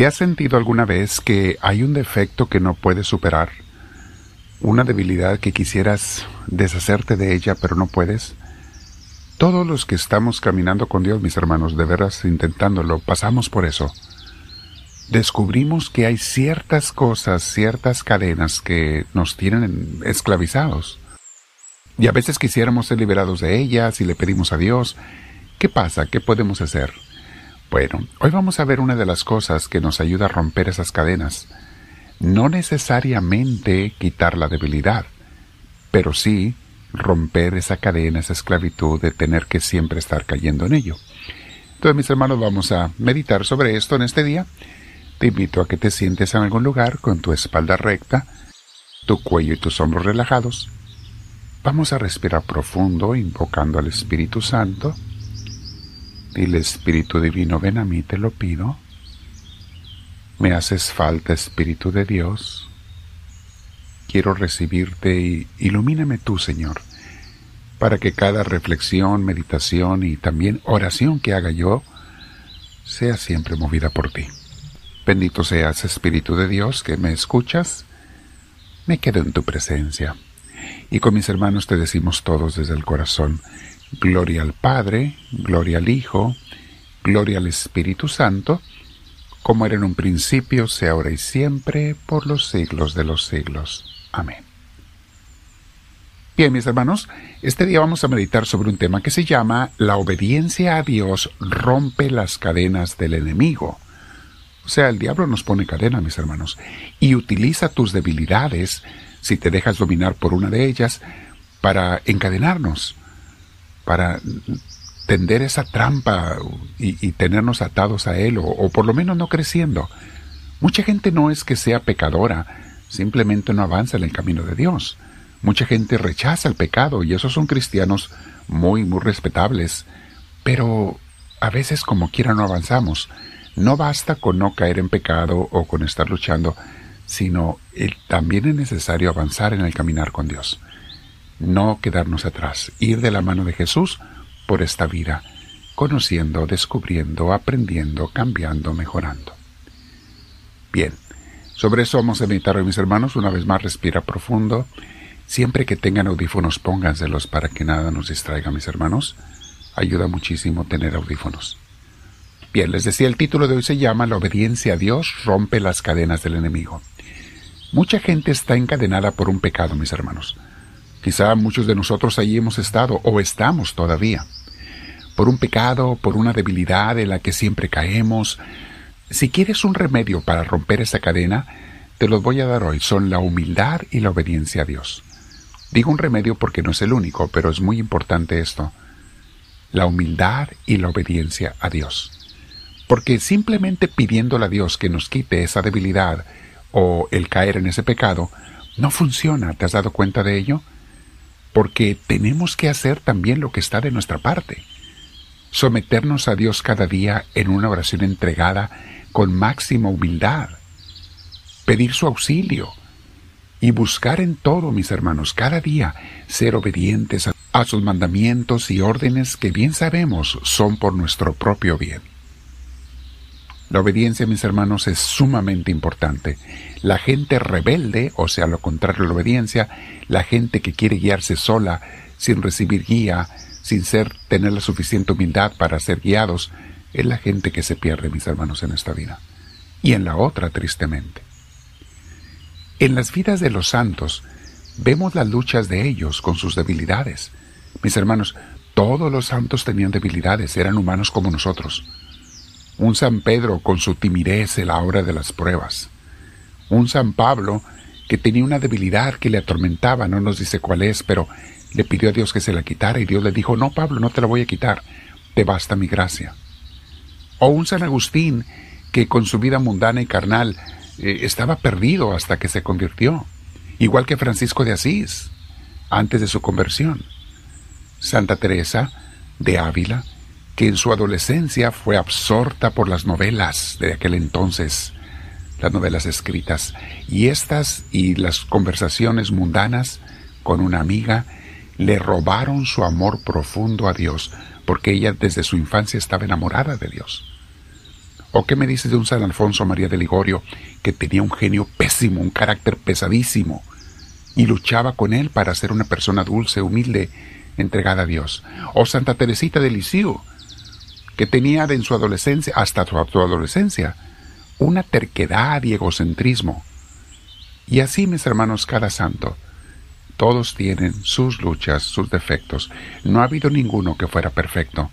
¿Te has sentido alguna vez que hay un defecto que no puedes superar? ¿Una debilidad que quisieras deshacerte de ella pero no puedes? Todos los que estamos caminando con Dios, mis hermanos, de veras intentándolo, pasamos por eso. Descubrimos que hay ciertas cosas, ciertas cadenas que nos tienen esclavizados. Y a veces quisiéramos ser liberados de ellas y le pedimos a Dios, ¿qué pasa? ¿Qué podemos hacer? Bueno, hoy vamos a ver una de las cosas que nos ayuda a romper esas cadenas. No necesariamente quitar la debilidad, pero sí romper esa cadena, esa esclavitud de tener que siempre estar cayendo en ello. Entonces, mis hermanos, vamos a meditar sobre esto en este día. Te invito a que te sientes en algún lugar con tu espalda recta, tu cuello y tus hombros relajados. Vamos a respirar profundo, invocando al Espíritu Santo. Dile, Espíritu Divino, ven a mí, te lo pido. Me haces falta, Espíritu de Dios quiero recibirte y ilumíname tú, Señor, para que cada reflexión, meditación y también oración que haga yo sea siempre movida por ti. Bendito seas, Espíritu de Dios, que me escuchas. Me quedo en tu presencia. Y con mis hermanos te decimos todos desde el corazón, Gloria al Padre, Gloria al Hijo, Gloria al Espíritu Santo, como era en un principio, sea ahora y siempre, por los siglos de los siglos. Amén. Bien, mis hermanos, este día vamos a meditar sobre un tema que se llama La obediencia a Dios rompe las cadenas del enemigo. O sea, el diablo nos pone cadena, mis hermanos, y utiliza tus debilidades, si te dejas dominar por una de ellas, para encadenarnos, para tender esa trampa y, tenernos atados a él, o por lo menos no creciendo. Mucha gente no es que sea pecadora, simplemente no avanza en el camino de Dios. Mucha gente rechaza el pecado y esos son cristianos muy, muy respetables, pero a veces como quiera no avanzamos. No basta con no caer en pecado o con estar luchando, sino también es necesario avanzar en el caminar con Dios. No quedarnos atrás, ir de la mano de Jesús por esta vida, conociendo, descubriendo, aprendiendo, cambiando, mejorando. Bien, sobre eso vamos a meditar hoy, mis hermanos. Una vez más, respira profundo. Siempre que tengan audífonos, pónganselos para que nada nos distraiga, mis hermanos. Ayuda muchísimo tener audífonos. Bien, les decía, el título de hoy se llama La obediencia a Dios rompe las cadenas del enemigo. Mucha gente está encadenada por un pecado, mis hermanos. Quizá muchos de nosotros allí hemos estado o estamos todavía. Por un pecado, por una debilidad en la que siempre caemos, si quieres un remedio para romper esa cadena, te los voy a dar hoy. Son la humildad y la obediencia a Dios. Digo un remedio porque no es el único, pero es muy importante esto. La humildad y la obediencia a Dios. Porque simplemente pidiéndole a Dios que nos quite esa debilidad o el caer en ese pecado, no funciona. ¿Te has dado cuenta de ello? Porque tenemos que hacer también lo que está de nuestra parte. Someternos a Dios cada día en una oración entregada con máxima humildad, pedir su auxilio y buscar en todo, mis hermanos, cada día ser obedientes a, sus mandamientos y órdenes que bien sabemos son por nuestro propio bien. La obediencia, mis hermanos, es sumamente importante. La gente rebelde, o sea, lo contrario a la obediencia, la gente que quiere guiarse sola, sin recibir guía, sin ser, tener la suficiente humildad para ser guiados, es la gente que se pierde, mis hermanos, en esta vida. Y en la otra, tristemente. En las vidas de los santos vemos las luchas de ellos con sus debilidades. Mis hermanos, todos los santos tenían debilidades, eran humanos como nosotros. Un San Pedro con su timidez en la hora de las pruebas. Un San Pablo que tenía una debilidad que le atormentaba, no nos dice cuál es, pero le pidió a Dios que se la quitara y Dios le dijo, no Pablo, no te la voy a quitar, te basta mi gracia o un San Agustín que con su vida mundana y carnal eh, estaba perdido hasta que se convirtió, igual que Francisco de Asís, antes de su conversión. Santa Teresa de Ávila, que en su adolescencia fue absorta por las novelas de aquel entonces, las novelas escritas, y estas y las conversaciones mundanas con una amiga le robaron su amor profundo a Dios, porque ella desde su infancia estaba enamorada de Dios. ¿O qué me dices de un San Alfonso María de Ligorio que tenía un genio pésimo, un carácter pesadísimo, y luchaba con él para ser una persona dulce, humilde, entregada a Dios? ¿O Santa Teresita de Lisieux, que tenía en su adolescencia, hasta su adolescencia, una terquedad y egocentrismo? Y así, mis hermanos, cada santo, todos tienen sus luchas, sus defectos. No ha habido ninguno que fuera perfecto.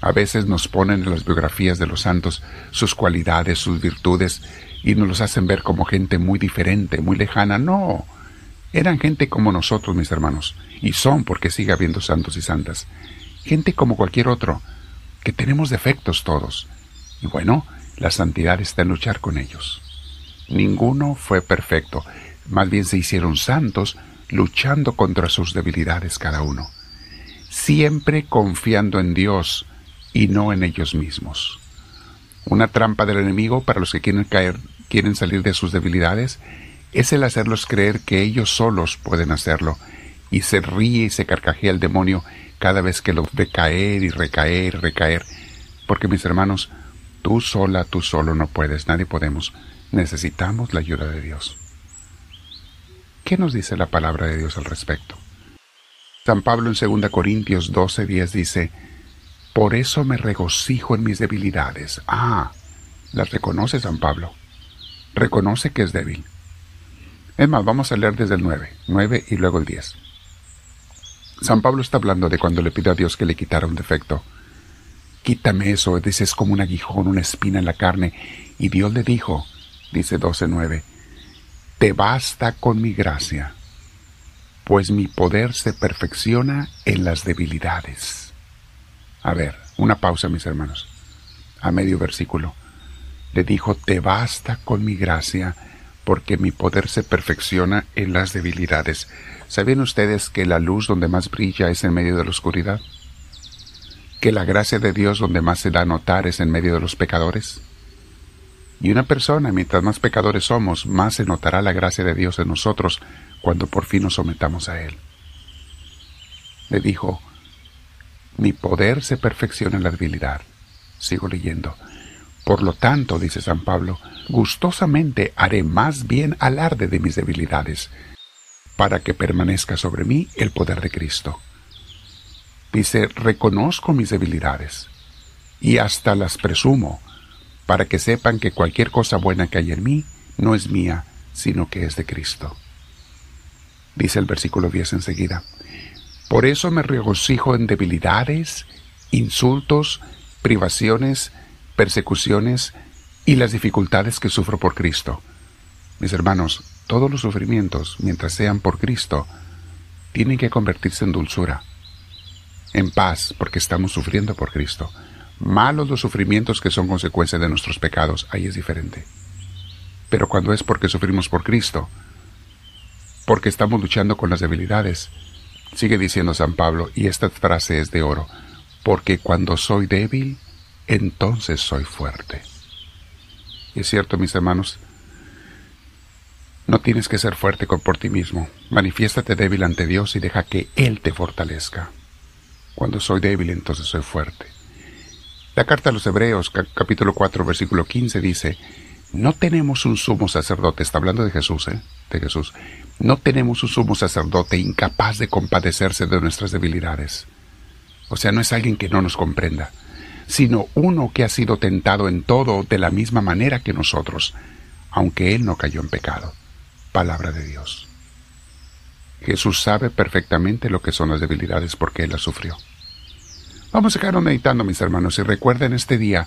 A veces nos ponen en las biografías de los santos sus cualidades, sus virtudes, y nos los hacen ver como gente muy diferente, muy lejana. No, eran gente como nosotros, mis hermanos, y son porque sigue habiendo santos y santas. Gente como cualquier otro, que tenemos defectos todos. Y bueno, la santidad está en luchar con ellos. Ninguno fue perfecto, más bien se hicieron santos luchando contra sus debilidades cada uno, siempre confiando en Dios, y no en ellos mismos. Una trampa del enemigo para los que quieren caer, quieren salir de sus debilidades, es el hacerlos creer que ellos solos pueden hacerlo, y se ríe y se carcajea el demonio cada vez que los ve caer y recaer y recaer, porque mis hermanos, tú sola, tú solo no puedes, nadie podemos, necesitamos la ayuda de Dios. ¿Qué nos dice la palabra de Dios al respecto? San Pablo en 2 Corintios 12:10 dice, por eso me regocijo en mis debilidades. Ah, las reconoce San Pablo. Reconoce que es débil. Es más, vamos a leer desde el 9, 9 y luego el 10. San Pablo está hablando de cuando le pidió a Dios que le quitara un defecto. Quítame eso, dice, es como un aguijón, una espina en la carne. Y Dios le dijo, dice 12.9, te basta con mi gracia, pues mi poder se perfecciona en las debilidades. A ver, una pausa, mis hermanos. A medio versículo. Le dijo, te basta con mi gracia, porque mi poder se perfecciona en las debilidades. ¿Sabían ustedes que la luz donde más brilla es en medio de la oscuridad? ¿Que la gracia de Dios donde más se da a notar es en medio de los pecadores? Y una persona, mientras más pecadores somos, más se notará la gracia de Dios en nosotros cuando por fin nos sometamos a Él. Le dijo, mi poder se perfecciona en la debilidad. Sigo leyendo. Por lo tanto, dice San Pablo, gustosamente haré más bien alarde de mis debilidades, para que permanezca sobre mí el poder de Cristo. Dice, reconozco mis debilidades, y hasta las presumo, para que sepan que cualquier cosa buena que hay en mí no es mía, sino que es de Cristo. Dice el versículo 10 enseguida, por eso me regocijo en debilidades, insultos, privaciones, persecuciones y las dificultades que sufro por Cristo. Mis hermanos, todos los sufrimientos, mientras sean por Cristo, tienen que convertirse en dulzura, en paz, porque estamos sufriendo por Cristo. Malos los sufrimientos que son consecuencia de nuestros pecados, ahí es diferente. Pero cuando es porque sufrimos por Cristo, porque estamos luchando con las debilidades, Sigue diciendo San Pablo, y esta frase es de oro, porque cuando soy débil, entonces soy fuerte. Y es cierto, mis hermanos, no tienes que ser fuerte por ti mismo. Manifiéstate débil ante Dios y deja que Él te fortalezca. Cuando soy débil, entonces soy fuerte. La carta a los Hebreos, capítulo 4, versículo 15, dice, no tenemos un sumo sacerdote, está hablando de Jesús, ¿eh? De Jesús. No tenemos un sumo sacerdote incapaz de compadecerse de nuestras debilidades. O sea, no es alguien que no nos comprenda, sino uno que ha sido tentado en todo de la misma manera que nosotros, aunque él no cayó en pecado. Palabra de Dios. Jesús sabe perfectamente lo que son las debilidades porque él las sufrió. Vamos a quedar meditando, mis hermanos, y recuerden este día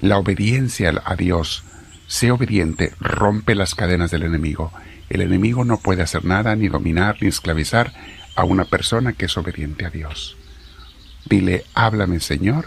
la obediencia a Dios Sé obediente, rompe las cadenas del enemigo. El enemigo no puede hacer nada, ni dominar, ni esclavizar a una persona que es obediente a Dios. Dile, háblame Señor,